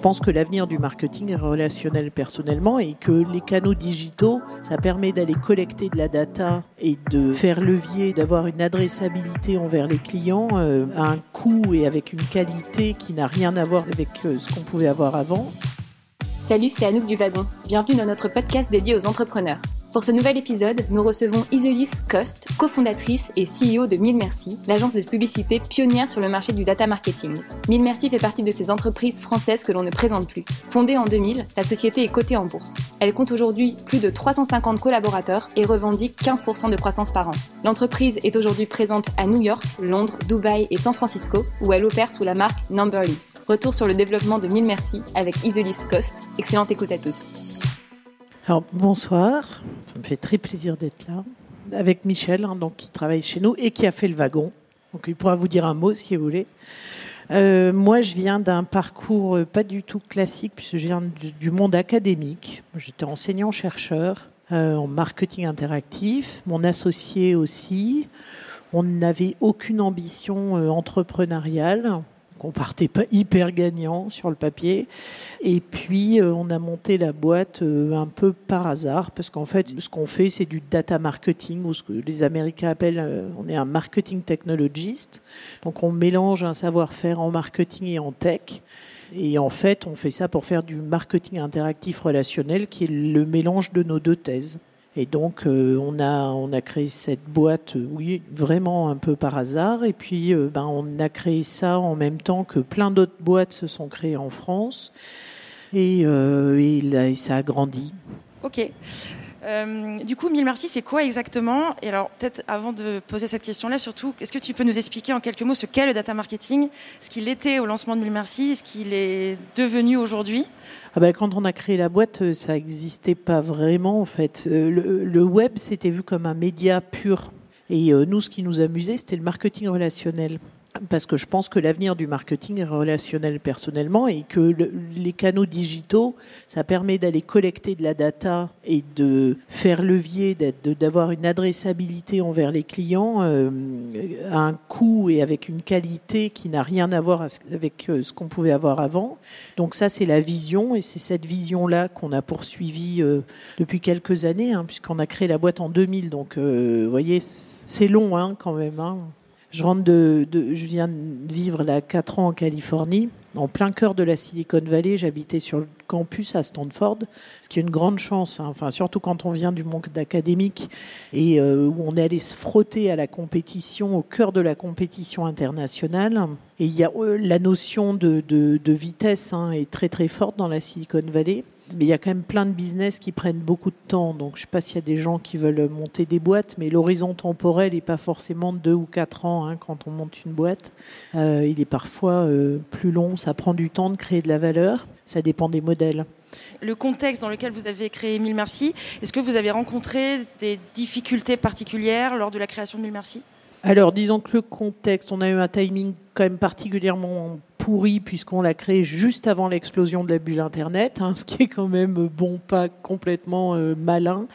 pense que l'avenir du marketing est relationnel personnellement et que les canaux digitaux, ça permet d'aller collecter de la data et de faire levier, d'avoir une adressabilité envers les clients euh, à un coût et avec une qualité qui n'a rien à voir avec euh, ce qu'on pouvait avoir avant. Salut, c'est Anouk du Wagon. Bienvenue dans notre podcast dédié aux entrepreneurs. Pour ce nouvel épisode, nous recevons Isolis Cost, cofondatrice et CEO de Mille Merci, l'agence de publicité pionnière sur le marché du data marketing. Mille Merci fait partie de ces entreprises françaises que l'on ne présente plus. Fondée en 2000, la société est cotée en bourse. Elle compte aujourd'hui plus de 350 collaborateurs et revendique 15% de croissance par an. L'entreprise est aujourd'hui présente à New York, Londres, Dubaï et San Francisco, où elle opère sous la marque Numberly. Retour sur le développement de Mille Merci avec Isolis Cost. Excellente écoute à tous. Alors, bonsoir, ça me fait très plaisir d'être là, avec Michel, hein, donc, qui travaille chez nous et qui a fait le wagon. Donc il pourra vous dire un mot si vous voulez. Euh, moi, je viens d'un parcours euh, pas du tout classique, puisque je viens du, monde académique. J'étais enseignant-chercheur euh, en marketing interactif, mon associé aussi. On n'avait aucune ambition entrepreneuriale qu'on partait pas hyper gagnant sur le papier. Et puis, euh, on a monté la boîte euh, un peu par hasard, parce qu'en fait, ce qu'on fait, c'est du data marketing, ou ce que les Américains appellent, euh, on est un marketing technologist. Donc, on mélange un savoir-faire en marketing et en tech. Et en fait, on fait ça pour faire du marketing interactif relationnel, qui est le mélange de nos deux thèses. Et donc, euh, on, a, on a créé cette boîte, euh, oui, vraiment un peu par hasard. Et puis, euh, ben, on a créé ça en même temps que plein d'autres boîtes se sont créées en France. Et, et, ça a grandi. Ok. Du coup, mille merci, c'est quoi exactement Et alors, peut-être avant de poser cette question-là, surtout, est-ce que tu peux nous expliquer en quelques mots ce qu'est le data marketing, ce qu'il était au lancement de mille merci, ce qu'il est devenu aujourd'hui? Ah ben, quand on a créé la boîte, euh, ça n'existait pas vraiment en fait. Euh, le, web, c'était vu comme un média pur. Et euh, nous, ce qui nous amusait, c'était le marketing relationnel parce que je pense que l'avenir du marketing est relationnel personnellement et que les canaux digitaux, ça permet d'aller collecter de la data et de faire levier, d'avoir une adressabilité envers les clients euh, à un coût et avec une qualité qui n'a rien à voir avec euh, ce qu'on pouvait avoir avant. Donc ça, c'est la vision et c'est cette vision-là qu'on a poursuivie euh, depuis quelques années, hein, puisqu'on a créé la boîte en 2000. Donc, vous voyez, c'est long hein, quand même. Hein. Je viens de vivre là quatre ans en Californie, en plein cœur de la Silicon Valley. J'habitais sur le campus à Stanford, ce qui est une grande chance. Hein. Enfin, surtout quand on vient du monde académique et euh, où on est allé se frotter à la compétition, au cœur de la compétition internationale. Et il y a euh, la notion de vitesse hein, est très très forte dans la Silicon Valley mais il y a quand même plein de business qui prennent beaucoup de temps. Donc, je ne sais pas s'il y a des gens qui veulent monter des boîtes, mais l'horizon temporel n'est pas forcément de deux ou quatre ans hein, quand on monte une boîte. Euh, il est parfois euh, plus long. Ça prend du temps de créer de la valeur. Ça dépend des modèles. Le contexte dans lequel vous avez créé Mille Merci, est-ce que vous avez rencontré des difficultés particulières lors de la création de Mille Merci? Alors, disons que le contexte, on a eu un timing quand même particulièrement pourri puisqu'on l'a créé juste avant l'explosion de la bulle Internet, hein, ce qui est quand même bon, pas complètement euh, malin.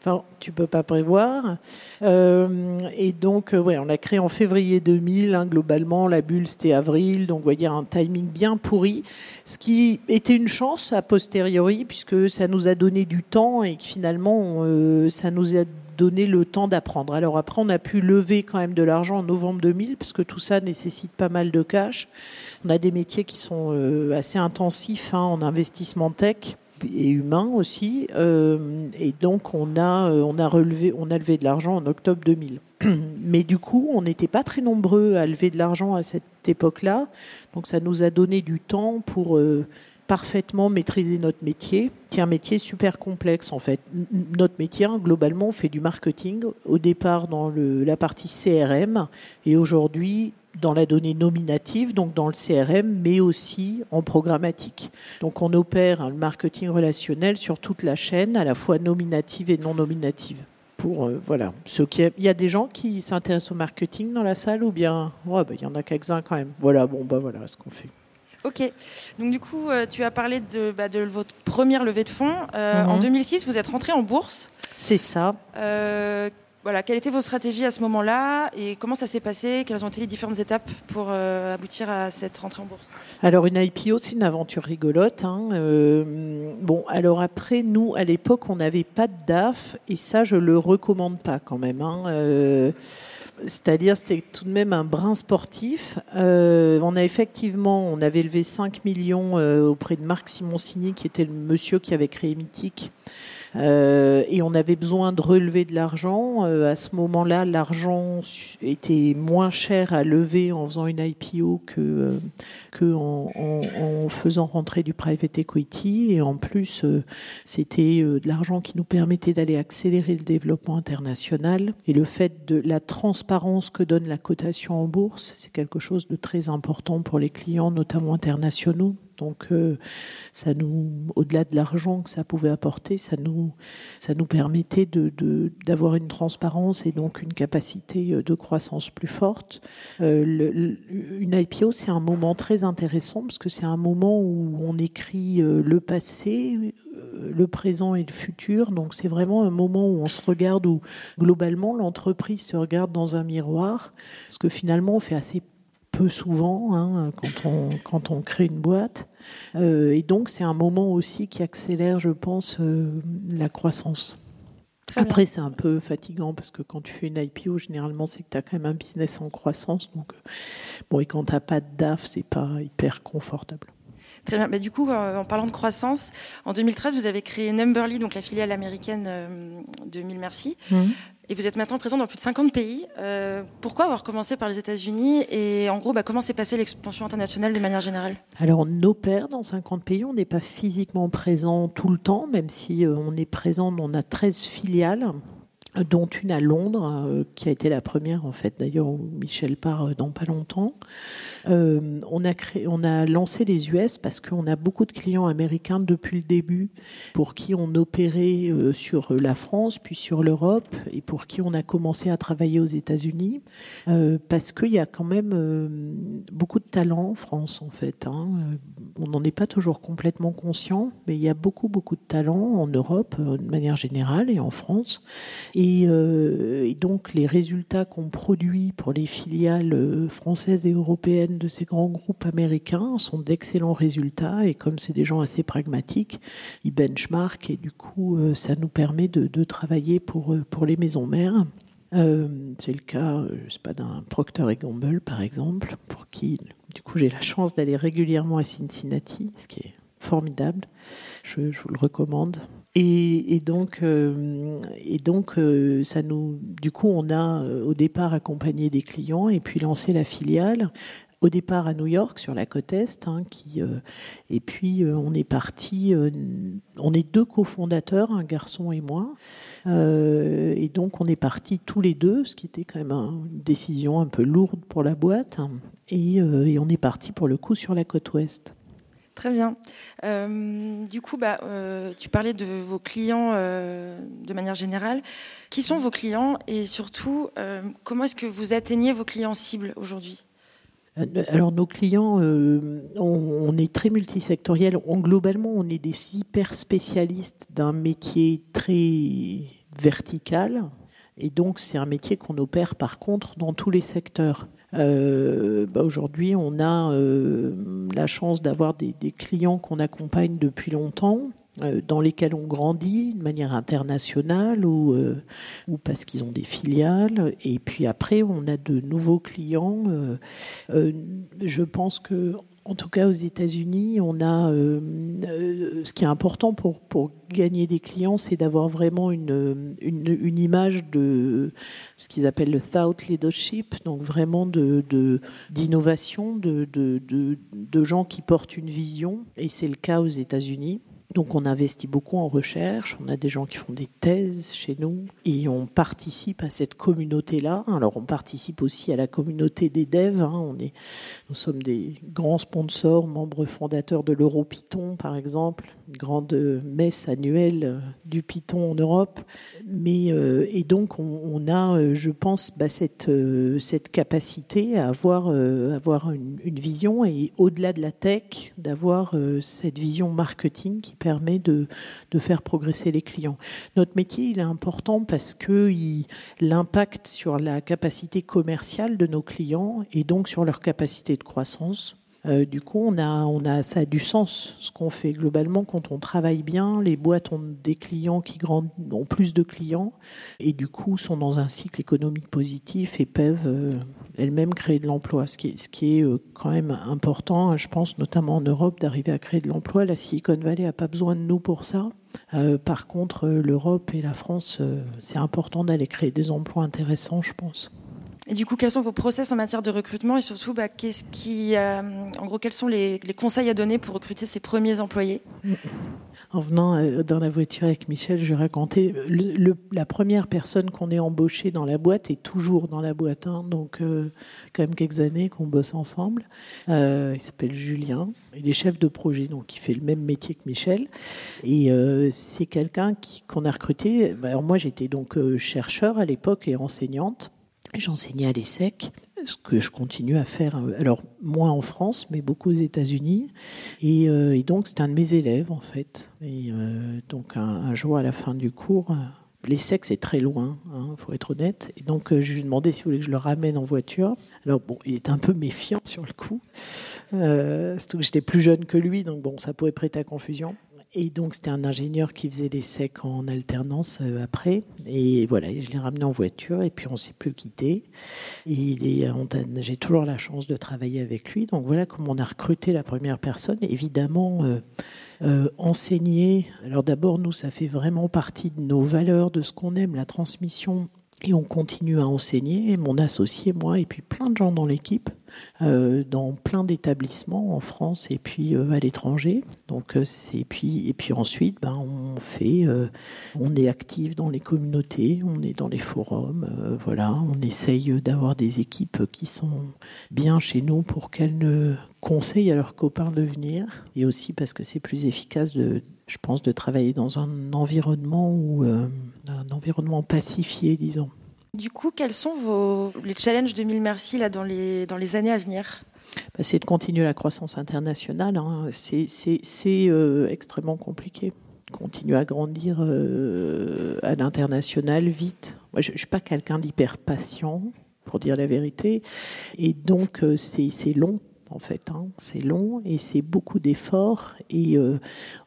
Enfin, tu peux pas prévoir. Euh, et donc, euh, ouais, on l'a créé en février 2000. Hein, globalement, la bulle c'était avril, donc dire un timing bien pourri, ce qui était une chance a posteriori puisque ça nous a donné du temps et que finalement, ça nous a donner le temps d'apprendre. Alors après, on a pu lever quand même de l'argent en novembre 2000, parce que tout ça nécessite pas mal de cash. On a des métiers qui sont euh, assez intensifs hein, en investissement tech et humain aussi. Euh, et donc, on a, euh, on, a relevé, on a levé de l'argent en octobre 2000. Mais du coup, on n'était pas très nombreux à lever de l'argent à cette époque-là. Donc, ça nous a donné du temps pour parfaitement maîtriser notre métier, qui est un métier super complexe en fait. Notre métier, hein, globalement, on fait du marketing au départ dans la partie CRM et aujourd'hui dans la donnée nominative, donc dans le CRM, mais aussi en programmatique. Donc on opère le marketing relationnel sur toute la chaîne, à la fois nominative et non nominative. Pour euh, voilà, il y a des gens qui s'intéressent au marketing dans la salle ou bien, bah, il y en a quelques-uns quand même. Voilà, bon bah voilà ce qu'on fait. Ok. Donc du coup, euh, tu as parlé de, bah, de, votre première levée de fonds. Euh, en 2006, mhm. vous êtes rentré en bourse. C'est ça. Euh, voilà, quelle était vos stratégies à ce moment-là et comment ça s'est passé? Quelles ont été les différentes étapes pour euh, aboutir à cette rentrée en bourse? Alors une IPO, c'est une aventure rigolote. Hein. Euh, bon, alors après, nous, à l'époque, on n'avait pas de DAF et ça, je le recommande pas quand même. Hein. Euh, c'est-à-dire, c'était tout de même un brin sportif. on a effectivement, on avait levé 5 millions auprès de Marc Simoncini, qui était le monsieur qui avait créé Mythique. Euh, et on avait besoin de relever de l'argent. Euh, à ce moment-là, l'argent était moins cher à lever en faisant une IPO que, euh, que faisant rentrer du private equity. Et en plus, c'était de l'argent qui nous permettait d'aller accélérer le développement international. Et le fait de la transparence que donne la cotation en bourse, c'est quelque chose de très important pour les clients, notamment internationaux. Donc, euh, ça nous, au-delà de l'argent que ça pouvait apporter, ça nous, ça nous permettait de, d'avoir une transparence et donc une capacité euh, de croissance plus forte. Euh, une IPO, c'est un moment très intéressant parce que c'est un moment où on écrit le passé, le présent et le futur. Donc, c'est vraiment un moment où on se regarde, où globalement l'entreprise se regarde dans un miroir, parce que finalement, on fait assez peu souvent hein, quand, on, quand on crée une boîte. Euh, et donc, c'est un moment aussi qui accélère, je pense, euh, la croissance. Après, c'est un peu fatigant parce que quand tu fais une IPO, généralement, c'est que tu as quand même un business en croissance. Donc, euh, bon, et quand tu n'as pas de DAF, c'est pas hyper confortable. Très bien. Bah, du coup, en parlant de croissance, en 2013, vous avez créé Numberly, donc la filiale américaine de Mille Merci. Mmh. Et vous êtes maintenant présent dans plus de 50 pays. Euh, pourquoi avoir commencé par les États-Unis Et en gros, bah, comment s'est passée l'expansion internationale de manière générale? Alors, on opère dans 50 pays. On n'est pas physiquement présent tout le temps, même si euh, on est présent, on a 13 filiales dont une à Londres, euh, qui a été la première en fait. D'ailleurs, Michel part euh, dans pas longtemps. Euh, on a créé, on a lancé les US parce qu'on a beaucoup de clients américains depuis le début, pour qui on opérait sur la France, puis sur l'Europe, et pour qui on a commencé à travailler aux États-Unis, parce qu'il y a quand même beaucoup de talent en France en fait. Hein. On n'en est pas toujours complètement conscient, mais il y a beaucoup beaucoup de talent en Europe de manière générale et en France. Euh, et, donc les résultats qu'on produit pour les filiales euh, françaises et européennes de ces grands groupes américains sont d'excellents résultats. Et comme c'est des gens assez pragmatiques, ils benchmark et du coup euh, ça nous permet de, travailler pour, pour les maisons mères. c'est le cas, je sais pas, d'un Procter Gamble par exemple, pour qui du coup j'ai la chance d'aller régulièrement à Cincinnati, ce qui est formidable. Je, je vous le recommande. Et, donc, euh, et donc euh, ça nous, du coup, on a euh, au départ accompagné des clients et puis lancé la filiale. Au départ à New York, sur la côte est, hein, et puis on est parti. on est deux cofondateurs, un garçon et moi, et donc on est parti tous les deux, ce qui était quand même une décision un peu lourde pour la boîte. et, et on est parti pour le coup sur la côte ouest. Très bien. Euh, du coup, bah, euh, tu parlais de vos clients euh, de manière générale. Qui sont vos clients et surtout, comment est-ce que vous atteignez vos clients cibles aujourd'hui? Alors nos clients, on, est très multisectoriel. globalement, on est des hyper spécialistes d'un métier très vertical. Et donc, c'est un métier qu'on opère par contre dans tous les secteurs. Euh, bah aujourd'hui, on a euh, la chance d'avoir des, clients qu'on accompagne depuis longtemps euh, dans lesquels on grandit de manière internationale ou, ou parce qu'ils ont des filiales. Et puis après, on a de nouveaux clients. je pense que en tout cas, aux États-Unis, on a euh, euh, ce qui est important pour, gagner des clients, c'est d'avoir vraiment une, image de ce qu'ils appellent le thought leadership, donc vraiment de, d'innovation, de, de, de, gens qui portent une vision, et c'est le cas aux États-Unis. Donc on investit beaucoup en recherche, on a des gens qui font des thèses chez nous et on participe à cette communauté-là. Alors on participe aussi à la communauté des devs. Hein. On est, nous sommes des grands sponsors, membres fondateurs de l'EuroPython par exemple, grande messe annuelle du Python en Europe. Mais euh, et donc on, a, euh, je pense, bah, cette euh, cette capacité à avoir avoir une, vision et au-delà de la tech, d'avoir cette vision marketing qui permet de, de faire progresser les clients. Notre métier, il est important parce que il impacte sur la capacité commerciale de nos clients et donc sur leur capacité de croissance. Euh, du coup, on a, ça a du sens ce qu'on fait globalement quand on travaille bien. Les boîtes ont des clients qui grandissent, ont plus de clients et du coup sont dans un cycle économique positif et peuvent euh, elles-mêmes créer de l'emploi. Ce qui est, euh, quand même important, je pense notamment en Europe, d'arriver à créer de l'emploi. La Silicon Valley a pas besoin de nous pour ça. par contre, l'Europe et la France, c'est important d'aller créer des emplois intéressants, je pense. Et du coup, quels sont vos process en matière de recrutement et surtout, bah, qu'est-ce qui, euh, en gros, quels sont les, conseils à donner pour recruter ses premiers employés? En venant euh, dans la voiture avec Michel, je racontais le, la première personne qu'on ait embauchée dans la boîte est toujours dans la boîte, hein, donc euh, quand même quelques années qu'on bosse ensemble. il s'appelle Julien, il est chef de projet, donc il fait le même métier que Michel. Et c'est quelqu'un qu'on a recruté. Bah, alors moi, j'étais donc chercheur à l'époque et enseignante. J'enseignais à l'ESSEC, ce que je continue à faire, euh, alors moins en France, mais beaucoup aux États-Unis. Et, euh, donc, c'était un de mes élèves, en fait. Et euh, donc, un, jour, à la fin du cours, l'ESSEC, c'est très loin, il hein, faut être honnête. Et donc, je lui ai demandé s'il voulait que je le ramène en voiture. Alors, bon, il était un peu méfiant sur le coup. surtout que j'étais plus jeune que lui, donc bon, ça pourrait prêter à confusion. Et donc, c'était un ingénieur qui faisait les secs en alternance euh, après. Et voilà, je l'ai ramené en voiture et puis on s'est plus quitté. Et j'ai toujours la chance de travailler avec lui. Donc voilà comment on a recruté la première personne. Évidemment, euh, euh, enseigner. Alors d'abord, nous, ça fait vraiment partie de nos valeurs, de ce qu'on aime, la transmission et on continue à enseigner, mon associé, moi, et puis plein de gens dans l'équipe, euh, dans plein d'établissements en France et puis euh, à l'étranger. Donc euh, c'est puis et puis ensuite, ben on fait, on est actif dans les communautés, on est dans les forums, voilà, on essaye d'avoir des équipes qui sont bien chez nous pour qu'elles ne conseillent à leurs copains de venir, et aussi parce que c'est plus efficace de je pense, de travailler dans un environnement ou euh, un environnement pacifié, disons. Du coup, quels sont vos les challenges de Mille Merci là dans les dans les années à venir? Bah, C'est de continuer la croissance internationale. Hein. C'est euh, extrêmement compliqué. Continuer à grandir euh, à l'international vite. Moi, je, ne suis pas quelqu'un d'hyper patient, pour dire la vérité, et donc c'est long en fait. Hein. C'est long et c'est beaucoup d'efforts. Et euh,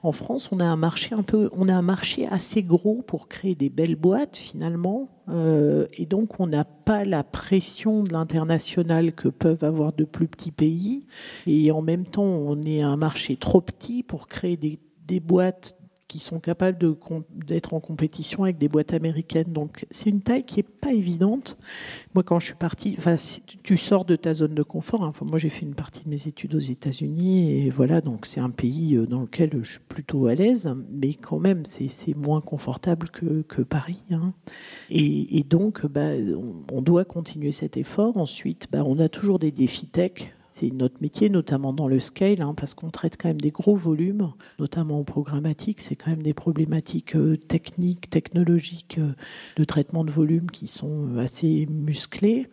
en France, on a un marché un peu, on a un marché assez gros pour créer des belles boîtes finalement. Euh, et donc, on n'a pas la pression de l'international que peuvent avoir de plus petits pays. Et en même temps, on est un marché trop petit pour créer des, des boîtes qui sont capables d'être en compétition avec des boîtes américaines. Donc c'est une taille qui n'est pas évidente. Moi, quand je suis partie, enfin, tu sors de ta zone de confort. Hein. Enfin, moi, j'ai fait une partie de mes études aux États-Unis et voilà, donc c'est un pays euh, dans lequel je suis plutôt à l'aise, mais quand même, c'est moins confortable que, Paris. Hein. Et, donc, bah, on, on, doit continuer cet effort. Ensuite, bah, on a toujours des défis tech c'est notre métier, notamment dans le scale, hein, parce qu'on traite quand même des gros volumes, notamment en programmatique. C'est quand même des problématiques euh, techniques, technologiques euh, de traitement de volume qui sont euh, assez musclées.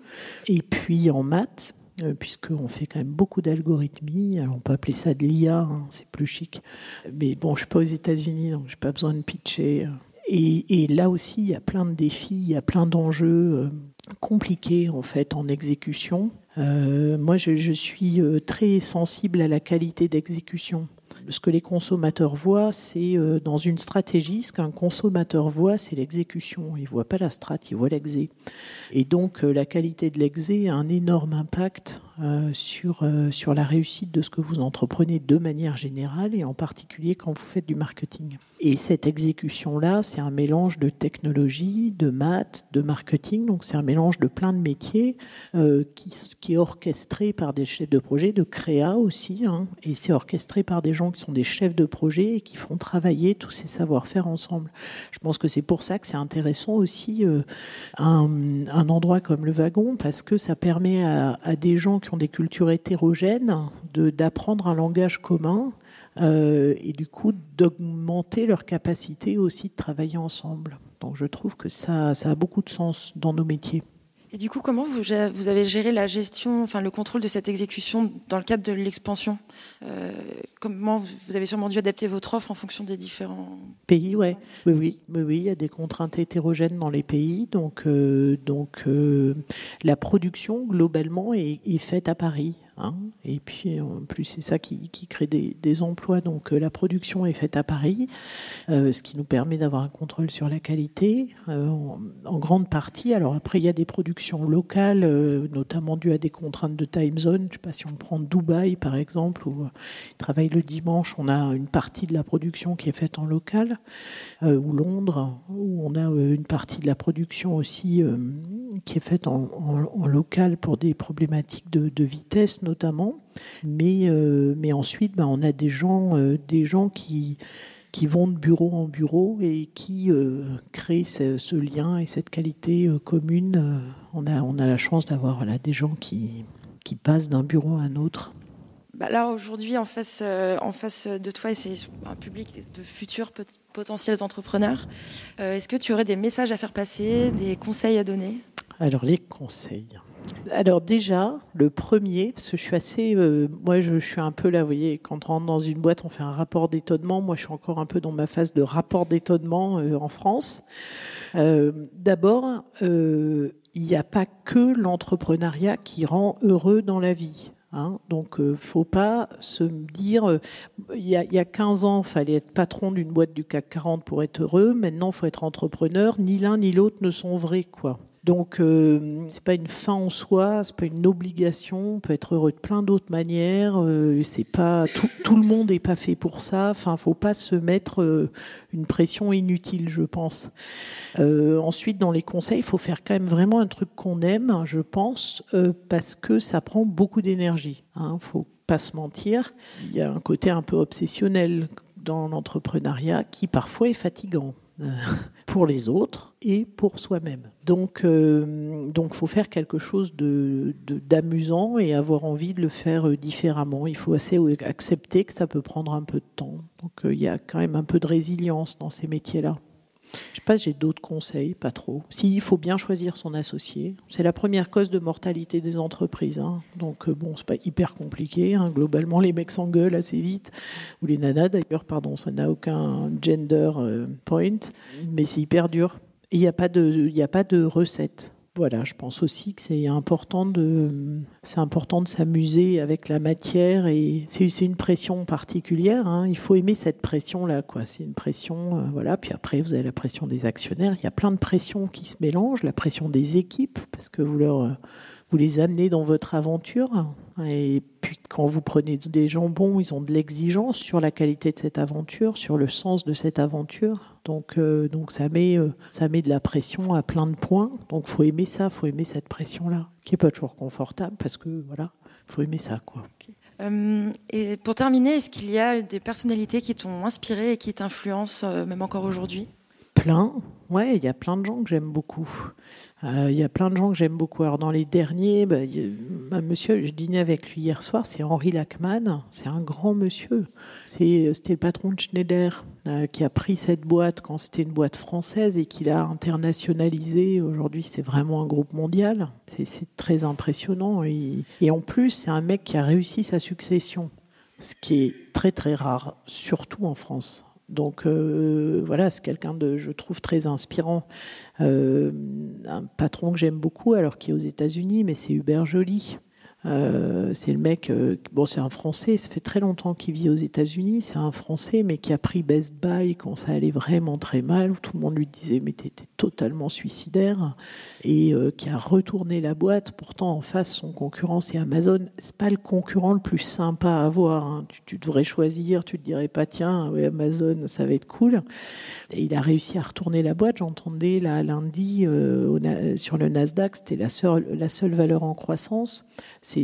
Et puis en maths, puisqu'on fait quand même beaucoup d'algorithmie. Alors on peut appeler ça de l'IA, hein, c'est plus chic. Mais bon, je suis pas aux États-Unis, donc j'ai pas besoin de pitcher. Et, et, là aussi, il y a plein de défis, il y a plein d'enjeux compliqués en fait en exécution. Euh, moi, je, suis euh, très sensible à la qualité d'exécution. Ce que les consommateurs voient, c'est euh, dans une stratégie, ce qu'un consommateur voit, c'est l'exécution. Il ne voit pas la strat, il voit l'exé. Et donc, la qualité de l'exé a un énorme impact sur, sur la réussite de ce que vous entreprenez de manière générale et en particulier quand vous faites du marketing. Et cette exécution-là, c'est un mélange de technologie, de maths, de marketing. Donc c'est un mélange de plein de métiers euh, qui, qui, est orchestré par des chefs de projet, de créa aussi. Hein, et c'est orchestré par des gens qui sont des chefs de projet et qui font travailler tous ces savoir-faire ensemble. Je pense que c'est pour ça que c'est intéressant aussi euh, un, endroit comme le wagon parce que ça permet à, à des gens qui des cultures hétérogènes d'apprendre un langage commun euh, et du coup d'augmenter leur capacité aussi de travailler ensemble. Donc je trouve que ça, ça a beaucoup de sens dans nos métiers. Et du coup, comment vous, vous, avez géré la gestion, enfin le contrôle de cette exécution dans le cadre de l'expansion? Euh, Comment vous avez sûrement dû adapter votre offre en fonction des différents pays ouais. Oui, oui, oui, oui, il y a des contraintes hétérogènes dans les pays, donc euh, donc euh, la production globalement est, est faite à Paris. Hein. et puis en plus c'est ça qui, crée des, emplois. Donc euh, la production est faite à Paris, euh, ce qui nous permet d'avoir un contrôle sur la qualité euh, en, grande partie. Alors après il y a des productions locales, notamment dues à des contraintes de time zone. Je ne sais pas si on prend Dubaï par exemple où ils travaillent le dimanche, on a une partie de la production qui est faite en local, ou Londres où on a une partie de la production aussi qui est faite en, local pour des problématiques de, de vitesse. Mais, euh, mais ensuite, ben, on a des gens, euh, des gens qui, qui vont de bureau en bureau et qui euh, créent ce, lien et cette qualité commune. on, a, on a la chance d'avoir là, des gens qui, qui passent d'un bureau à un autre. Bah là, aujourd'hui, en face, en face de toi, c'est un public de futurs potentiels entrepreneurs. Est-ce que tu aurais des messages à faire passer, des conseils à donner? Alors, les conseils. Alors déjà, le premier, parce que je suis assez, euh, moi je, suis un peu là, vous voyez, quand on rentre dans une boîte, on fait un rapport d'étonnement. Moi, je suis encore un peu dans ma phase de rapport d'étonnement euh, en France. Euh, d'abord, il n'y a pas que l'entrepreneuriat qui rend heureux dans la vie. Hein. Donc, faut pas se dire, il y, a, il y a 15 ans, il fallait être patron d'une boîte du CAC 40 pour être heureux. Maintenant, il faut être entrepreneur. Ni l'un ni l'autre ne sont vrais, quoi. Donc, euh, c'est pas une fin en soi, c'est pas une obligation. On peut être heureux de plein d'autres manières. Euh, c'est pas tout, le monde n'est pas fait pour ça. Enfin, faut pas se mettre euh, une pression inutile, je pense. Euh, ensuite, dans les conseils, il faut faire quand même vraiment un truc qu'on aime, je pense, parce que ça prend beaucoup d'énergie. Hein, faut pas se mentir. Il y a un côté un peu obsessionnel dans l'entrepreneuriat qui parfois est fatigant. Euh, pour les autres et pour soi-même. Donc, euh, donc, faut faire quelque chose de d'amusant et avoir envie de le faire euh, différemment. Il faut assez accepter que ça peut prendre un peu de temps. Donc, il y a quand même un peu de résilience dans ces métiers-là. Je sais pas j'ai d'autres conseils, pas trop. Si, faut bien choisir son associé. C'est la première cause de mortalité des entreprises. Hein. Donc, euh, bon, c'est pas hyper compliqué. Hein. Globalement, les mecs s'engueulent assez vite. Ou les nanas, d'ailleurs, pardon, ça n'a aucun gender euh, point. Mais c'est hyper dur. Il n'y a, pas de, a pas de recette voilà, je pense aussi que c'est important de, c'est important de s'amuser avec la matière et c'est, une pression particulière. Hein. Il faut aimer cette pression-là, quoi. C'est une pression, euh, voilà. Puis après, vous avez la pression des actionnaires. Il y a plein de pressions qui se mélangent. La pression des équipes, parce que vous leur, euh, vous les amenez dans votre aventure. Et puis quand vous prenez des gens bons, ils ont de l'exigence sur la qualité de cette aventure, sur le sens de cette aventure. Donc, euh, donc ça, met, euh, ça met de la pression à plein de points. Donc faut aimer ça, faut aimer cette pression-là, qui est pas toujours confortable parce que voilà, faut aimer ça quoi. Euh, et pour terminer, est-ce qu'il y a des personnalités qui t'ont inspiré et qui t'influencent même encore aujourd'hui? Plein, ouais, il y a plein de gens que j'aime beaucoup. Euh, il y a plein de gens que j'aime beaucoup. Alors dans les derniers, bah, monsieur, je dînais avec lui hier soir, c'est Henri Lachman. C'est un grand monsieur. C'était le patron de Schneider euh, qui a pris cette boîte quand c'était une boîte française et qui l'a internationalisée. Aujourd'hui, c'est vraiment un groupe mondial. C'est très impressionnant. Et, et en plus, c'est un mec qui a réussi sa succession, ce qui est très très rare, surtout en France. Donc euh, voilà, c'est quelqu'un de, je trouve, très inspirant. Euh, un patron que j'aime beaucoup, alors qui est aux États-Unis, mais c'est Hubert Joly. Euh, c'est le mec, euh, bon, c'est un Français, ça fait très longtemps qu'il vit aux États-Unis. C'est un Français, mais qui a pris Best Buy quand ça allait vraiment très mal, où tout le monde lui disait mais t'étais totalement suicidaire, et euh, qui a retourné la boîte. Pourtant, en face, son concurrent, c'est Amazon. C'est pas le concurrent le plus sympa à avoir. Hein. Tu, devrais choisir, tu te dirais pas tiens, Amazon, ça va être cool. Et il a réussi à retourner la boîte. J'entendais là lundi sur le Nasdaq, c'était la la seule valeur en croissance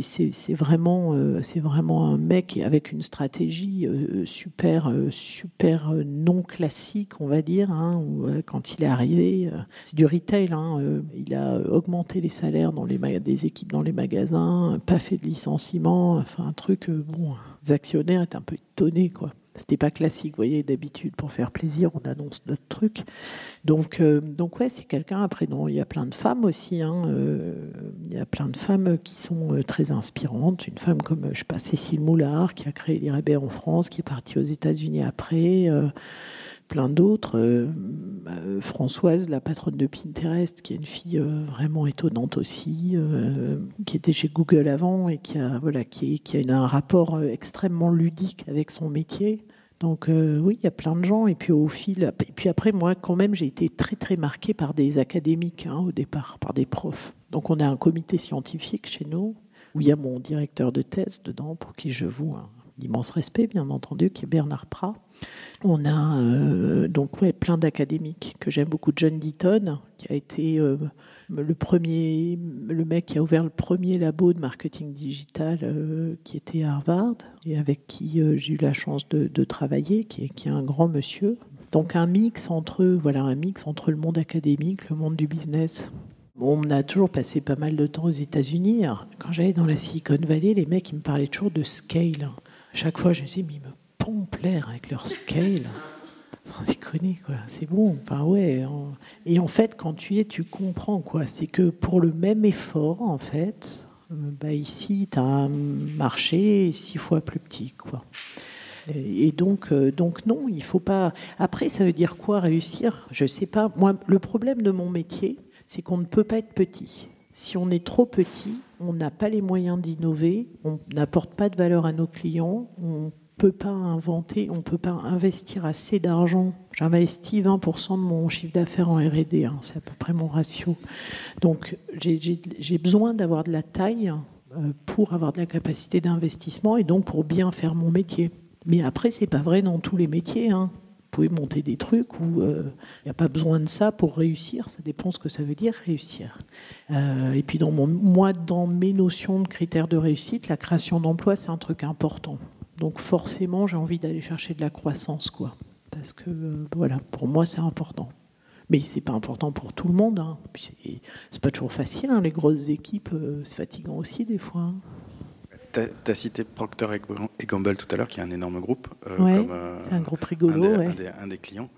c'est vraiment, euh, vraiment un mec avec une stratégie euh, super, euh, super non classique, on va dire. Hein, où, quand il est arrivé, c'est du retail. Hein, il a augmenté les salaires dans les des équipes dans les magasins, pas fait de licenciement, enfin un truc. bon, les actionnaires étaient un peu étonnés, quoi. C'était pas classique, vous voyez, d'habitude, pour faire plaisir, on annonce notre truc. Donc, euh, donc ouais, c'est quelqu'un. Après, non, il y a plein de femmes aussi. Hein, euh, il y a plein de femmes qui sont euh, très inspirantes. Une femme comme, je sais pas, Cécile Moulard, qui a créé l'IRB en France, qui est partie aux États-Unis après plein d'autres. Euh, euh, Françoise, la patronne de Pinterest, qui est une fille euh, vraiment étonnante aussi, qui était chez Google avant et qui a, voilà, qui, qui a un rapport extrêmement ludique avec son métier. Donc oui, il y a plein de gens. Et puis au fil, et puis après, moi, quand même, j'ai été très très marquée par des académiques hein, au départ, par des profs. Donc on a un comité scientifique chez nous où il y a mon directeur de thèse dedans, pour qui je voue un immense respect, bien entendu, qui est Bernard Prat on a euh, donc ouais, plein d'académiques que j'aime beaucoup. John Deaton, qui a été euh, le premier, le mec qui a ouvert le premier labo de marketing digital euh, qui était à Harvard et avec qui j'ai eu la chance de, travailler, qui est, qui est un grand monsieur. Donc un mix entre voilà un mix entre le monde académique, le monde du business. On a toujours passé pas mal de temps aux États-Unis. Quand j'allais dans la Silicon Valley, les mecs ils me parlaient toujours de scale. chaque fois, je me disais, mais plaire avec leur scale. Sans déconner, quoi. C'est bon. Enfin, ouais. Et en fait, quand tu y es, tu comprends, quoi. C'est que pour le même effort, en fait, bah ici, tu as un marché six fois plus petit, quoi. Et donc, euh, donc non, il faut pas. Après, ça veut dire quoi réussir? Je sais pas. Moi, le problème de mon métier, c'est qu'on ne peut pas être petit. Si on est trop petit, on n'a pas les moyens d'innover, on n'apporte pas de valeur à nos clients, on peut pas inventer, on peut pas investir assez d'argent. J'investis 20% de mon chiffre d'affaires en R&D, hein, c'est à peu près mon ratio. Donc j'ai besoin d'avoir de la taille euh, pour avoir de la capacité d'investissement et donc pour bien faire mon métier. Mais après, c'est pas vrai dans tous les métiers. Hein. Vous pouvez monter des trucs où il euh, n'y a pas besoin de ça pour réussir. Ça dépend ce que ça veut dire réussir. Euh, et puis moi, dans mes notions de critères de réussite, la création d'emplois, c'est un truc important. Donc forcément, j'ai envie d'aller chercher de la croissance, quoi. Parce que euh, voilà, pour moi, c'est important. Mais c'est pas important pour tout le monde. Hein. C'est pas toujours facile. Hein. Les grosses équipes, euh, c'est fatigant aussi des fois. Hein. Tu as, cité Procter et Gamble tout à l'heure, qui est un énorme groupe. Euh, euh, c'est un groupe rigolo. Un des, clients.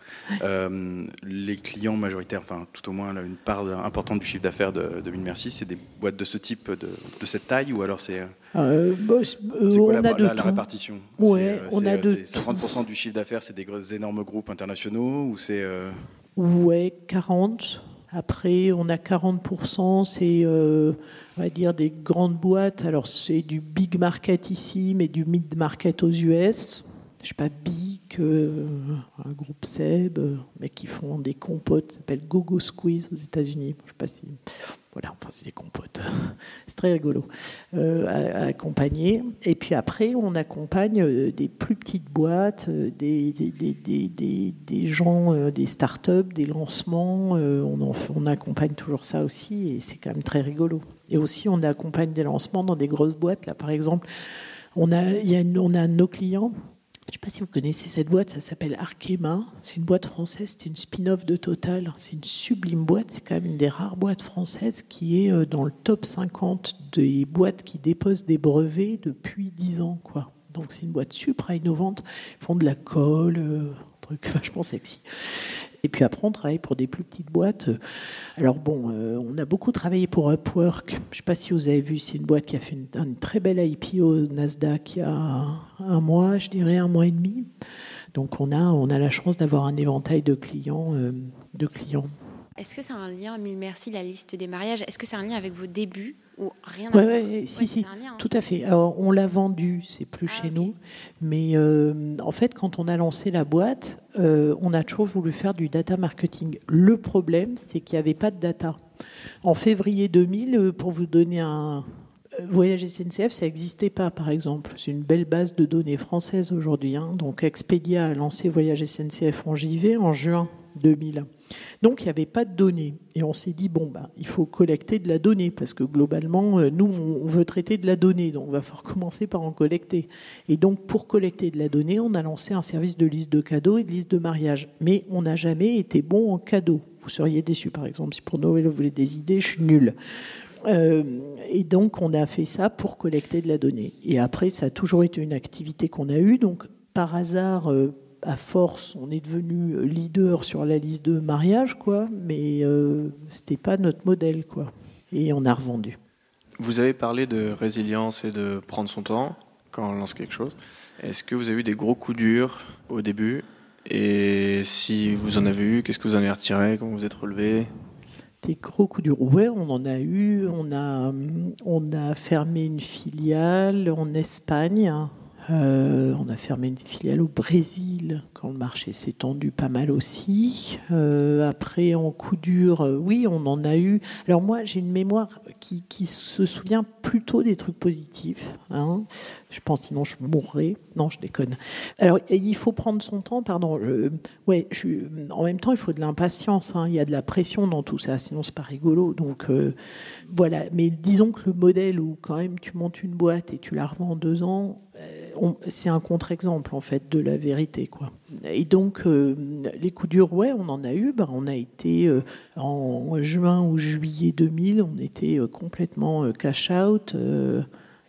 Euh, les clients majoritaires, enfin tout au moins une part importante du chiffre d'affaires de, de Merci, c'est des boîtes de ce type, de, cette taille, ou alors c'est. Bah, quoi la, a la, répartition? Ouais, on a de 50% du chiffre d'affaires, c'est des énormes groupes internationaux ou c'est Ouais, 40. Après, on a 40%, c'est on va dire des grandes boîtes. Alors c'est du big market ici, mais du mid market aux US. Je sais pas, Big, euh, un groupe Seb, euh, mais qui font des compotes, ça s'appelle Gogo Squeeze aux États-Unis. Je sais pas si. Voilà, enfin, c'est des compotes. c'est très rigolo euh, à, accompagner. Et puis après, on accompagne des plus petites boîtes, des, des, des, des gens, des startups, des lancements. on, on accompagne toujours ça aussi et c'est quand même très rigolo. Et aussi, on accompagne des lancements dans des grosses boîtes. Là, par exemple, on a, y a on a nos clients. Je ne sais pas si vous connaissez cette boîte, ça s'appelle Arkema. C'est une boîte française, c'est une spin-off de Total. C'est une sublime boîte, c'est quand même une des rares boîtes françaises qui est euh, dans le top 50 des boîtes qui déposent des brevets depuis 10 ans. Donc c'est une boîte super innovante. Ils font de la colle, euh, un truc vachement sexy. Et puis après, on travaille pour des plus petites boîtes. Alors bon, euh, on a beaucoup travaillé pour Upwork. Je ne sais pas si vous avez vu, c'est une boîte qui a fait une, très belle IPO au Nasdaq il y a un mois, je dirais un mois et demi. Donc on a, on a la chance d'avoir un éventail de clients. Euh, de clients. Est-ce que c'est un lien, mille merci, la liste des mariages? Est-ce que c'est un lien avec vos débuts ou rien Oui, si, si, hein. tout à fait. Alors, on l'a vendu, c'est plus ah, chez nous. Mais euh, en fait, quand on a lancé la boîte, euh, on a toujours voulu faire du data marketing. Le problème, c'est qu'il n'y avait pas de data. En février 2000, euh, pour vous donner un, Voyage SNCF, ça n'existait pas, par exemple. C'est une belle base de données française aujourd'hui. Hein. Donc, Expedia a lancé Voyage SNCF en JV en juin 2000. Donc il n'y avait pas de données. Et on s'est dit, bon, bah, il faut collecter de la donnée, parce que globalement, euh, nous, on veut traiter de la donnée, donc on va falloir commencer par en collecter. Et donc pour collecter de la donnée, on a lancé un service de liste de cadeaux et de liste de mariage. Mais on n'a jamais été bon en cadeaux. Vous seriez déçus, par exemple, si pour Noël vous voulez des idées, je suis nulle. Euh, et donc, on a fait ça pour collecter de la donnée. Et après, ça a toujours été une activité qu'on a eue. Donc, par hasard, euh, à force, on est devenu leader sur la liste de mariage, quoi, mais euh, c'était pas notre modèle, quoi. Et on a revendu. Vous avez parlé de résilience et de prendre son temps quand on lance quelque chose. Est-ce que vous avez eu des gros coups durs au début? Et si vous en avez eu, qu'est-ce que vous en avez retiré? Comment vous êtes relevé? Des gros coups durs. Ouais, on en a eu. On a, on a fermé une filiale en Espagne. Euh, on a fermé une filiale au Brésil quand le marché s'est tendu pas mal aussi. Euh, après, en coup dur, euh, oui, on en a eu. Alors moi, j'ai une mémoire qui, se souvient plutôt des trucs positifs. Hein. Je pense sinon je mourrais. Non, je déconne. Alors il faut prendre son temps, pardon. Ouais, en même temps, il faut de l'impatience. Hein. Il y a de la pression dans tout ça, sinon c'est pas rigolo. Donc voilà. Mais disons que le modèle où quand même tu montes une boîte et tu la revends en deux ans, c'est un contre-exemple en fait de la vérité, quoi. Et donc euh, les coups durs, ouais, on en a eu. Ben, on a été euh, en juin ou juillet 2000, on était euh, complètement euh, cash out.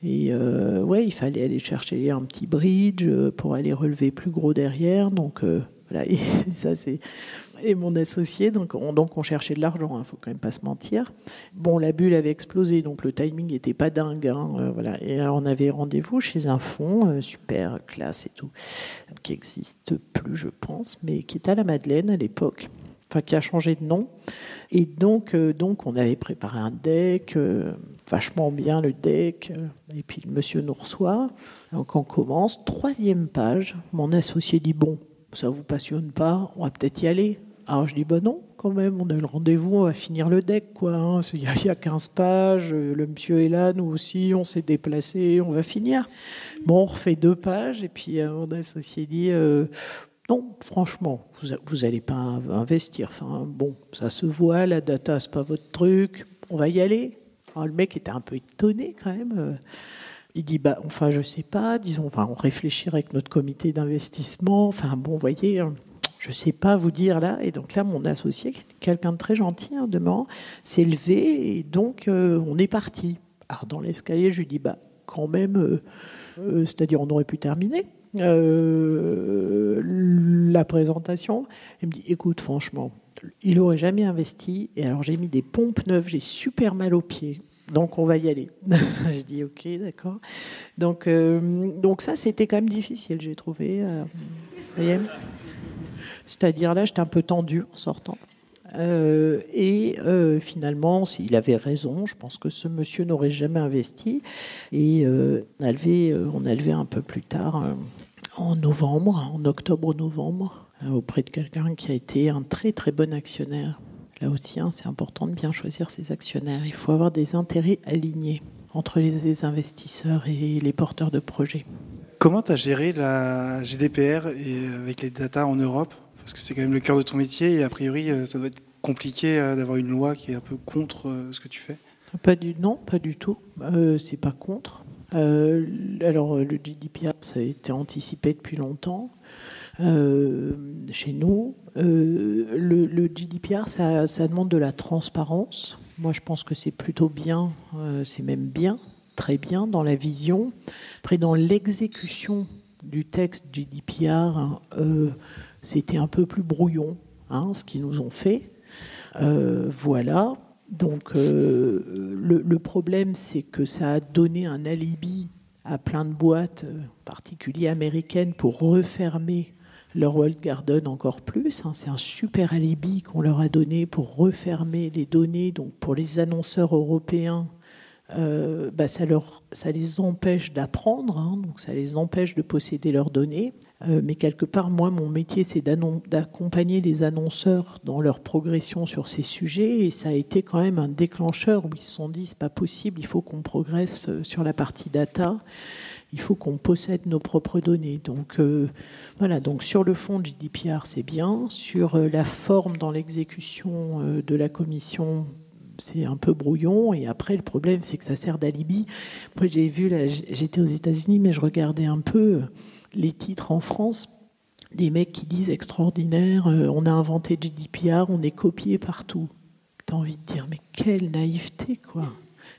Et euh, ouais, il fallait aller chercher un petit bridge pour aller relever plus gros derrière. Donc euh, voilà, et ça c'est et mon associé. Donc on, donc on cherchait de l'argent. Il hein, faut quand même pas se mentir. Bon, la bulle avait explosé, donc le timing n'était pas dingue. Hein, euh, voilà. Et on avait rendez-vous chez un fonds euh, super classe et tout, qui existe plus, je pense, mais qui était à la Madeleine à l'époque. Enfin, qui a changé de nom. Et donc, euh, donc on avait préparé un deck vachement bien le deck. Et puis le monsieur nous reçoit. Donc on commence. Troisième page. Mon associé dit Bon, ça vous passionne pas On va peut-être y aller. Alors je dis Bah non, quand même, on a le rendez-vous, on va finir le deck. quoi. Hein. Il y, a 15 pages. Le monsieur est là, nous aussi, on s'est déplacé, on va finir. Bon, on refait deux pages. Et puis euh, mon associé dit euh, non, franchement, vous n'allez pas investir. Enfin, bon, ça se voit, la data, c'est pas votre truc. On va y aller. Le mec était un peu étonné quand même. Il dit bah enfin je sais pas, disons enfin on réfléchirait avec notre comité d'investissement. Enfin bon, voyez, je sais pas vous dire là. Et donc là mon associé, quelqu'un de très gentil hein, demeurant, s'est levé et donc euh, on est parti. Alors dans l'escalier je lui dis bah quand même, euh, euh, c'est-à-dire on aurait pu terminer. La présentation, il me dit écoute franchement, il aurait jamais investi. Et alors j'ai mis des pompes neuves, j'ai super mal aux pieds. Donc on va y aller. je dis ok, d'accord. Donc, donc ça, c'était quand même difficile, j'ai trouvé. C'est-à-dire là, j'étais un peu tendu en sortant. Euh, et euh, finalement, il avait raison. Je pense que ce monsieur n'aurait jamais investi. Et euh, on, a levé, on a levé un peu plus tard, en novembre, en octobre-novembre, auprès de quelqu'un qui a été un très très bon actionnaire. Là aussi, hein, c'est important de bien choisir ses actionnaires. Il faut avoir des intérêts alignés entre les investisseurs et les porteurs de projets. Comment tu as géré la GDPR et avec les data en Europe? Parce que c'est quand même le cœur de ton métier et a priori, ça doit être compliqué d'avoir une loi qui est un peu contre ce que tu fais pas du, Non, pas du tout. Euh, c'est pas contre. Euh, alors, le GDPR, ça a été anticipé depuis longtemps. Euh, chez nous, euh, le, GDPR, ça, demande de la transparence. Moi, je pense que c'est plutôt bien, euh, c'est même bien, très bien dans la vision. Après, dans l'exécution du texte GDPR, euh, c'était un peu plus brouillon, hein, ce qu'ils nous ont fait. voilà. Donc, le, le, problème, c'est que ça a donné un alibi à plein de boîtes, en particulier américaines, pour refermer leur World Garden encore plus. Hein. C'est un super alibi qu'on leur a donné pour refermer les données. Donc pour les annonceurs européens, euh, bah ça, leur, ça les empêche d'apprendre, hein, donc ça les empêche de posséder leurs données. Euh, mais quelque part, moi, mon métier, c'est d'accompagner les annonceurs dans leur progression sur ces sujets. Et ça a été quand même un déclencheur où ils se sont dit, c'est pas possible, il faut qu'on progresse euh, sur la partie data il faut qu'on possède nos propres données. Donc voilà, donc sur le fond, GDPR, c'est bien. Sur la forme dans l'exécution de la commission, c'est un peu brouillon. Et après, le problème, c'est que ça sert d'alibi. Moi, j'ai vu, là, j'étais aux États-Unis, mais je regardais un peu les titres en France. Des mecs qui disent extraordinaire, on a inventé GDPR, on est copié partout. T'as envie de dire, mais quelle naïveté, quoi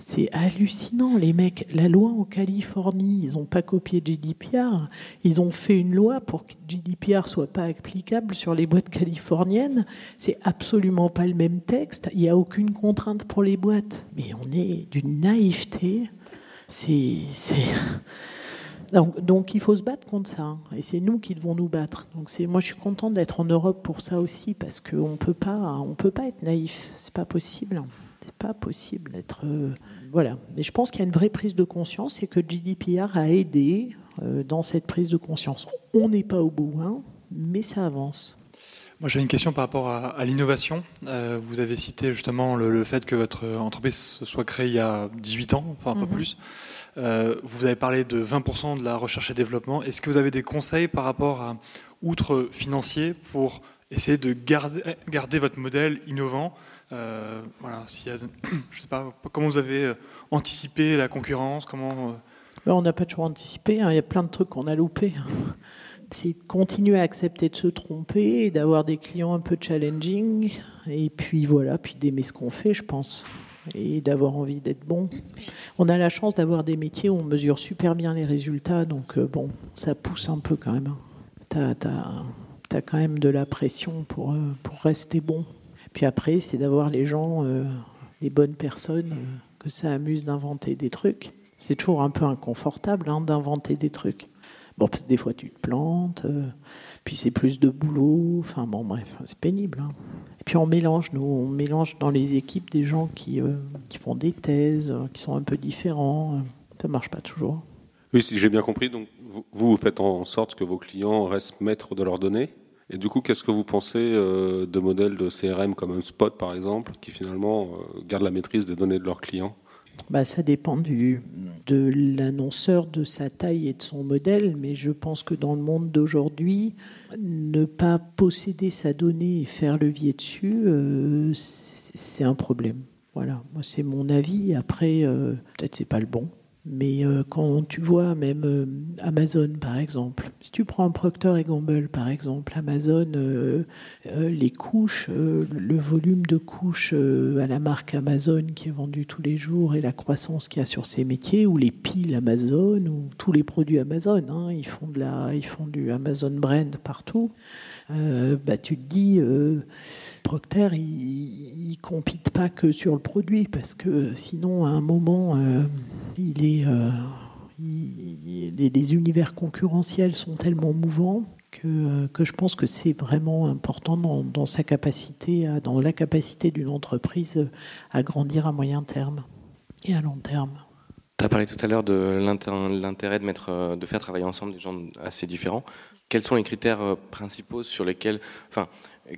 C'est hallucinant, les mecs. La loi en Californie, ils n'ont pas copié GDPR. Ils ont fait une loi pour que GDPR soit pas applicable sur les boîtes californiennes. C'est absolument pas le même texte. Il n'y a aucune contrainte pour les boîtes. Mais on est d'une naïveté. Donc, donc, il faut se battre contre ça, hein. et c'est nous qui devons nous battre. Donc moi je suis contente d'être en Europe pour ça aussi, parce qu'on peut pas, on peut pas être naïf, c'est pas possible, pas possible d'être, euh, voilà. Mais je pense qu'il y a une vraie prise de conscience et que GDPR a aidé euh, dans cette prise de conscience. On n'est pas au bout, hein, mais ça avance. Moi, j'ai une question par rapport à, l'innovation. Euh, vous avez cité justement le, fait que votre entreprise soit créée il y a 18 ans, enfin un peu mhm. plus. Euh, vous avez parlé de 20% de la recherche et développement. Est-ce que vous avez des conseils par rapport à outre financier pour essayer de garder, garder votre modèle innovant euh, voilà, je sais pas, comment vous avez euh, anticipé la concurrence comment, ben, On n'a pas toujours anticipé, hein. il y a plein de trucs qu'on a loupés. C'est de continuer à accepter de se tromper et d'avoir des clients un peu challenging. Et puis voilà, puis d'aimer ce qu'on fait, je pense et d'avoir envie d'être bon. On a la chance d'avoir des métiers où on mesure super bien les résultats, donc euh, bon, ça pousse un peu quand même. Hein. Tu as, quand même de la pression pour, euh, pour rester bon. Puis après, c'est d'avoir les gens, euh, les bonnes personnes, que ça amuse d'inventer des trucs. C'est toujours un peu inconfortable hein, d'inventer des trucs. Bon, des fois tu te plantes, puis c'est plus de boulot. Enfin bon, bref, c'est pénible. Hein. Et puis on mélange, nous, on mélange dans les équipes des gens qui, euh, qui font des thèses, euh, qui sont un peu différents. Ça marche pas toujours. Oui, si j'ai bien compris, donc vous, vous faites en sorte que vos clients restent maîtres de leurs données? Et du coup, qu'est-ce que vous pensez euh, de modèles de CRM comme un Spot, par exemple, qui finalement gardent la maîtrise des données de leurs clients? Bah, ça dépend du, de l'annonceur, de sa taille et de son modèle, mais je pense que dans le monde d'aujourd'hui, ne pas posséder sa donnée et faire levier dessus, euh, c'est un problème. Voilà, moi c'est mon avis. Après, euh, peut-être c'est pas le bon. Mais euh, quand tu vois même euh, Amazon par exemple, si tu prends Procter et Gamble par exemple, Amazon, euh, les couches, le volume de couches à la marque Amazon qui est vendu tous les jours et la croissance qu'il y a sur ces métiers, ou les piles Amazon, ou tous les produits Amazon, hein, ils font de la, ils font du Amazon brand partout. Bah tu te dis Procter, il, ne compite pas que sur le produit parce que sinon, à un moment, euh, il est, euh, les, univers concurrentiels sont tellement mouvants que, euh, que je pense que c'est vraiment important dans, sa capacité, dans la capacité d'une entreprise à grandir à moyen terme et à long terme. Tu as parlé tout à l'heure de l'intérêt de, mettre, de faire travailler ensemble des gens assez différents. Quels sont les critères principaux sur lesquels,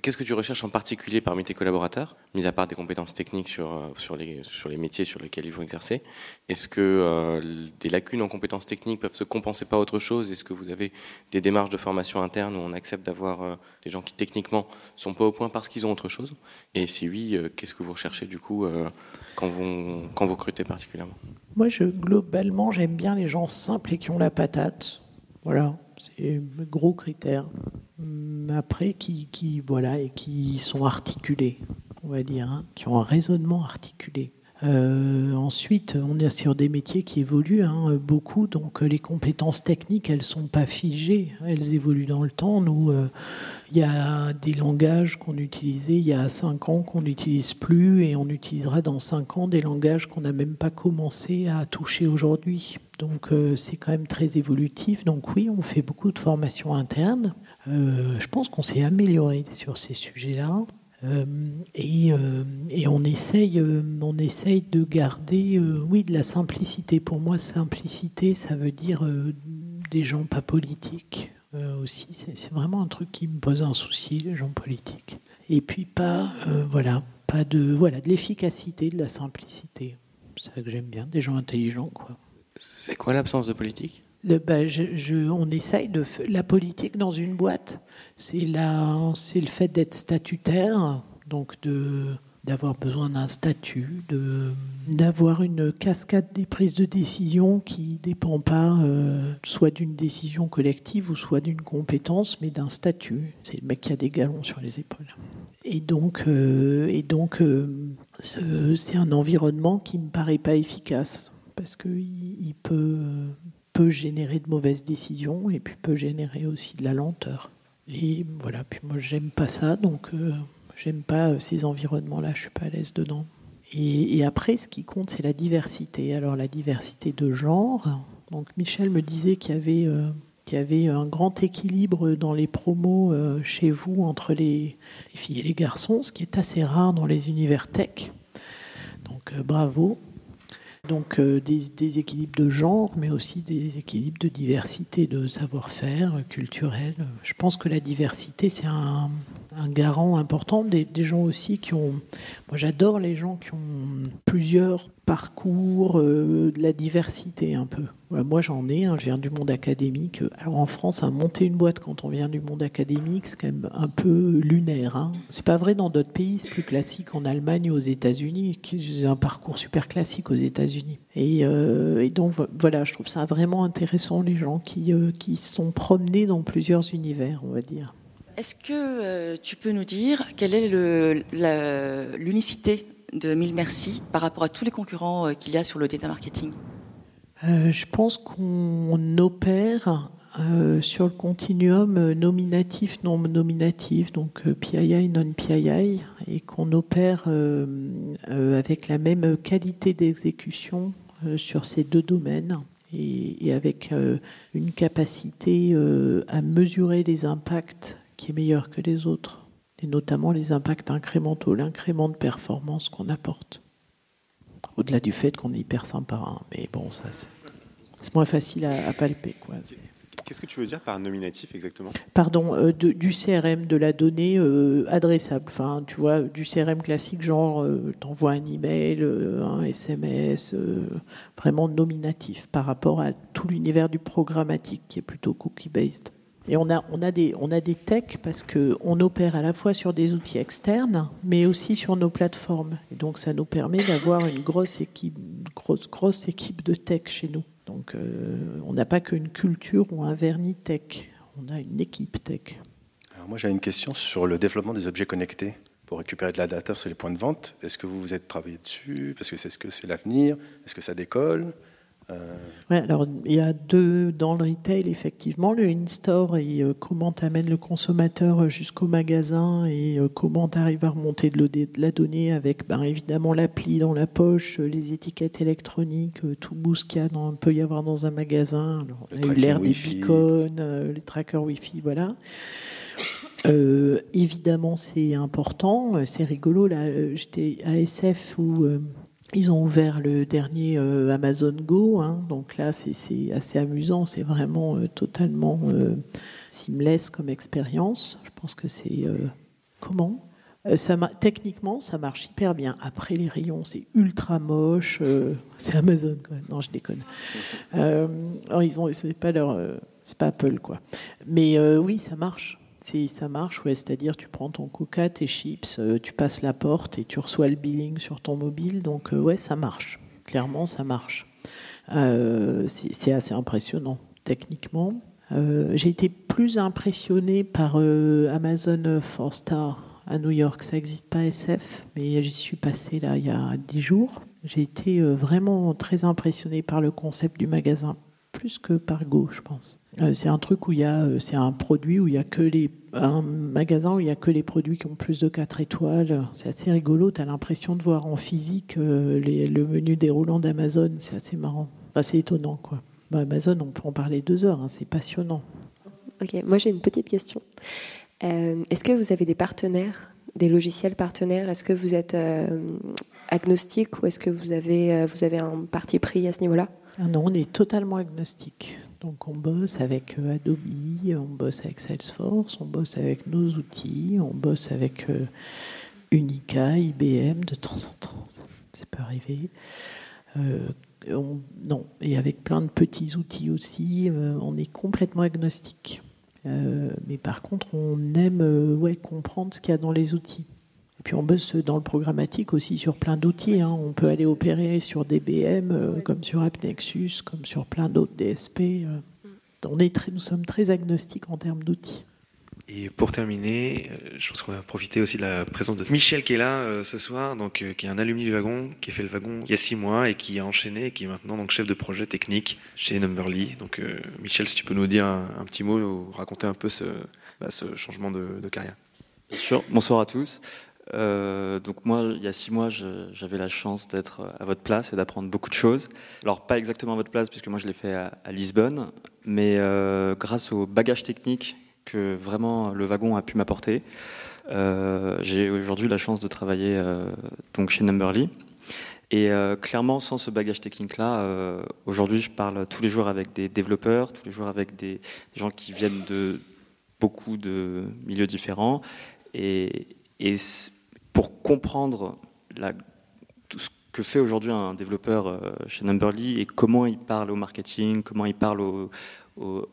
Qu'est-ce que tu recherches en particulier parmi tes collaborateurs, mis à part des compétences techniques sur, euh, sur, les, sur les métiers sur lesquels ils vont exercer? Est-ce que euh, des lacunes en compétences techniques peuvent se compenser par autre chose? Est-ce que vous avez des démarches de formation interne où on accepte d'avoir euh, des gens qui techniquement sont pas au point parce qu'ils ont autre chose? Et si oui, qu'est-ce que vous recherchez du coup quand, vous, quand vous recrutez particulièrement? Moi, globalement, j'aime bien les gens simples et qui ont la patate. Voilà, c'est gros critère. Hum, après, qui, voilà, et qui sont articulés, on va dire, hein, qui ont un raisonnement articulé. Euh, ensuite, on est sur des métiers qui évoluent hein, beaucoup, donc les compétences techniques, elles sont pas figées, elles évoluent dans le temps. Nous, euh, il y a des langages qu'on utilisait il y a cinq ans qu'on n'utilise plus, et on utilisera dans cinq ans des langages qu'on n'a même pas commencé à toucher aujourd'hui. Donc, euh, c'est quand même très évolutif. Donc oui, on fait beaucoup de formations internes. je pense qu'on s'est amélioré sur ces sujets-là. Euh, et, euh, on, essaye, euh, on essaye de garder, oui, de la simplicité. Pour moi, simplicité, ça veut dire des gens pas politiques aussi. C'est vraiment un truc qui me pose un souci, les gens politiques. Et puis pas, voilà, pas de, voilà, de l'efficacité, de la simplicité. C'est ça que j'aime bien, des gens intelligents, quoi. C'est quoi l'absence de politique? Bah, je, on essaye de la politique dans une boîte. C'est c'est le fait d'être statutaire, donc d'avoir besoin d'un statut, de d'avoir une cascade des prises de décision qui dépend pas euh, soit d'une décision collective ou soit d'une compétence, mais d'un statut. C'est le mec qui a des galons sur les épaules. Et donc, euh, euh, c'est un environnement qui me paraît pas efficace parce qu'il il peut peut générer de mauvaises décisions et puis peut générer aussi de la lenteur. Et voilà, puis moi j'aime pas ça, donc j'aime pas ces environnements-là, je suis pas à l'aise dedans. Et, après, ce qui compte, c'est la diversité. Alors la diversité de genre. Donc Michel me disait qu'il y avait, euh, qu'il y avait un grand équilibre dans les promos euh, chez vous entre les, filles et les garçons, ce qui est assez rare dans les univers tech. Donc euh, bravo. Donc des, des, équilibres de genre, mais aussi des équilibres de diversité, de savoir-faire culturel. Je pense que la diversité, c'est un, un garant important des, gens aussi qui ont. Moi, j'adore les gens qui ont plusieurs parcours, euh, de la diversité un peu. moi, j'en ai. je viens du monde académique. Alors, en France, à monter une boîte quand on vient du monde académique, c'est quand même un peu lunaire. Hein. C'est pas vrai dans d'autres pays. C'est plus classique en Allemagne ou aux États-Unis. qui un parcours super classique aux États-Unis. Et, euh, donc, voilà, je trouve ça vraiment intéressant les gens qui, euh, qui sont promenés dans plusieurs univers, on va dire. Est-ce que euh, tu peux nous dire quelle est l'unicité de Mille Merci par rapport à tous les concurrents euh, qu'il y a sur le data marketing? Euh, Je pense qu'on opère sur le continuum nominatif, non nominatif, donc PII, non PII, et qu'on opère avec la même qualité d'exécution sur ces deux domaines et avec une capacité à mesurer les impacts qui est meilleur que les autres, et notamment les impacts incrémentaux, l'incrément de performance qu'on apporte. Au-delà du fait qu'on est hyper sympa, hein. mais bon, ça c'est moins facile à, palper. Quoi. Qu'est-ce que tu veux dire par nominatif exactement? Pardon, euh, du CRM, de la donnée euh, adressable. Enfin, tu vois, du CRM classique, genre, euh, t'envoies un email, un SMS, vraiment nominatif par rapport à tout l'univers du programmatique qui est plutôt cookie-based. Et on a, on a, des, on a des techs parce qu'on opère à la fois sur des outils externes, mais aussi sur nos plateformes. Et donc ça nous permet d'avoir une grosse équipe, grosse, grosse équipe de tech chez nous. Donc euh, on n'a pas qu'une culture ou un vernis tech, on a une équipe tech. Alors moi j'ai une question sur le développement des objets connectés pour récupérer de la data sur les points de vente. Est-ce que vous vous êtes travaillé dessus? Parce que c'est ce que c'est l'avenir Est-ce que ça décolle? Ouais, alors il y a deux dans le retail effectivement, le in-store et euh, comment tu amènes le consommateur jusqu'au magasin et euh, comment tu arrives à remonter de, la donnée avec ben, évidemment l'appli dans la poche, les étiquettes électroniques, tout ce qu'il peut y avoir dans un magasin, l'air des beacons, les trackers Wi-Fi, voilà. évidemment, c'est important, c'est rigolo. Là, j'étais à SF où ils ont ouvert le dernier euh, Amazon Go, hein. donc là c'est assez amusant, c'est vraiment euh, totalement euh, seamless comme expérience. Je pense que c'est comment? Ça, Techniquement, ça marche hyper bien. Après les rayons, c'est ultra moche. c'est Amazon, quoi. Non, je déconne. ils ont, c'est pas leur, c'est pas Apple, quoi. Mais oui, ça marche ça marche, ouais, c'est-à-dire tu prends ton coca, tes chips, euh, tu passes la porte et tu reçois le billing sur ton mobile. Donc euh, ouais, ça marche. Clairement, ça marche. Euh, c'est assez impressionnant techniquement. J'ai été plus impressionné par Amazon 4 Star à New York. Ça n'existe pas SF, mais j'y suis passé là il y a dix jours. J'ai été vraiment très impressionné par le concept du magasin, plus que par Go, je pense. Euh, c'est un truc où il y a, euh, c'est un produit où il y a que les, un magasin où il y a que les produits qui ont plus de 4 étoiles. C'est assez rigolo. Tu as l'impression de voir en physique euh, le menu déroulant d'Amazon. C'est assez marrant. c'est étonnant, quoi. Bah, Amazon, on peut en parler deux heures. Hein. c'est passionnant. Ok, moi j'ai une petite question. est-ce que vous avez des partenaires, des logiciels partenaires? Est-ce que vous êtes agnostique ou est-ce que vous avez, vous avez un parti pris à ce niveau-là? Ah Non, on est totalement agnostique. Donc on bosse avec euh, Adobe, on bosse avec Salesforce, on bosse avec nos outils, on bosse avec euh, Unica, IBM de temps en temps, ça peut arriver. Euh, non, et avec plein de petits outils aussi, on est complètement agnostique. mais par contre, on aime comprendre ce qu'il y a dans les outils. Puis on bosse dans le programmatique aussi sur plein d'outils. Hein. On peut aller opérer sur DBM, euh, comme sur AppNexus, comme sur plein d'autres DSP. Euh. On est très, nous sommes très agnostiques en termes d'outils. Et pour terminer, euh, je pense qu'on va profiter aussi de la présence de Michel qui est là ce soir, donc qui est un alumni du wagon, qui a fait le wagon il y a six mois et qui a enchaîné et qui est maintenant donc chef de projet technique chez Numberly. Donc Michel, si tu peux nous dire un, petit mot, ou raconter un peu ce, bah, ce changement de, de carrière. Bien sûr. Bonsoir à tous. Euh, donc moi, il y a six mois, j'avais la chance d'être à votre place et d'apprendre beaucoup de choses. Alors pas exactement à votre place, puisque moi je l'ai fait à, Lisbonne, mais euh, grâce au bagage technique que vraiment le wagon a pu m'apporter, euh, j'ai aujourd'hui la chance de travailler donc chez Numberly. Et clairement, sans ce bagage technique-là, aujourd'hui, je parle tous les jours avec des développeurs, tous les jours avec des gens qui viennent de beaucoup de milieux différents. Et, et pour comprendre tout ce que fait aujourd'hui un développeur euh, chez Numberly et comment il parle au marketing, comment il parle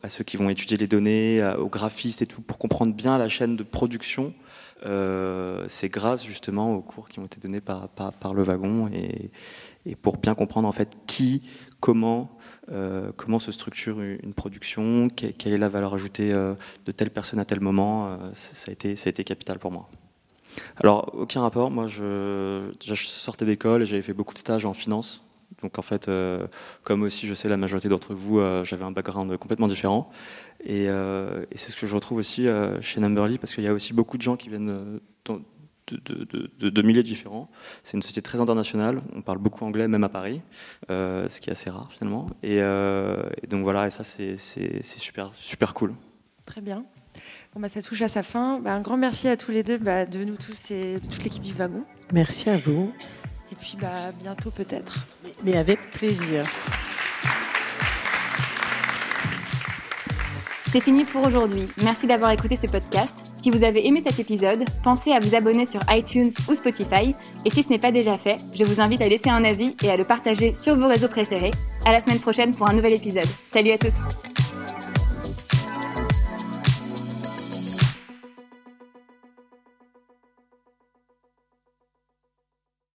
à ceux qui vont étudier les données, aux graphistes et tout, pour comprendre bien la chaîne de production, euh, c'est grâce justement aux cours qui ont été donnés par, le wagon et, pour bien comprendre en fait qui, comment, euh, comment se structure une production, quelle est la valeur ajoutée de telle personne à tel moment, ça a été capital pour moi. Alors, aucun rapport. Moi, je, sortais d'école et j'avais fait beaucoup de stages en finance. Donc, en fait, euh, comme aussi, je sais, la majorité d'entre vous, euh, j'avais un background complètement différent. Euh, et, c'est ce que je retrouve aussi chez Numberly, parce qu'il y a aussi beaucoup de gens qui viennent de, de, milliers différents. C'est une société très internationale. On parle beaucoup anglais, même à Paris, ce qui est assez rare finalement. Et, et donc voilà, et ça, c'est super, super cool. Très bien. Bon, bah, ça touche à sa fin. Bah, un grand merci à tous les deux, bah, de nous tous et de toute l'équipe du wagon. Merci à vous. Et puis bah, bientôt peut-être. Mais avec plaisir. C'est fini pour aujourd'hui. Merci d'avoir écouté ce podcast. Si vous avez aimé cet épisode, pensez à vous abonner sur iTunes ou Spotify. Et si ce n'est pas déjà fait, je vous invite à laisser un avis et à le partager sur vos réseaux préférés. À la semaine prochaine pour un nouvel épisode. Salut à tous!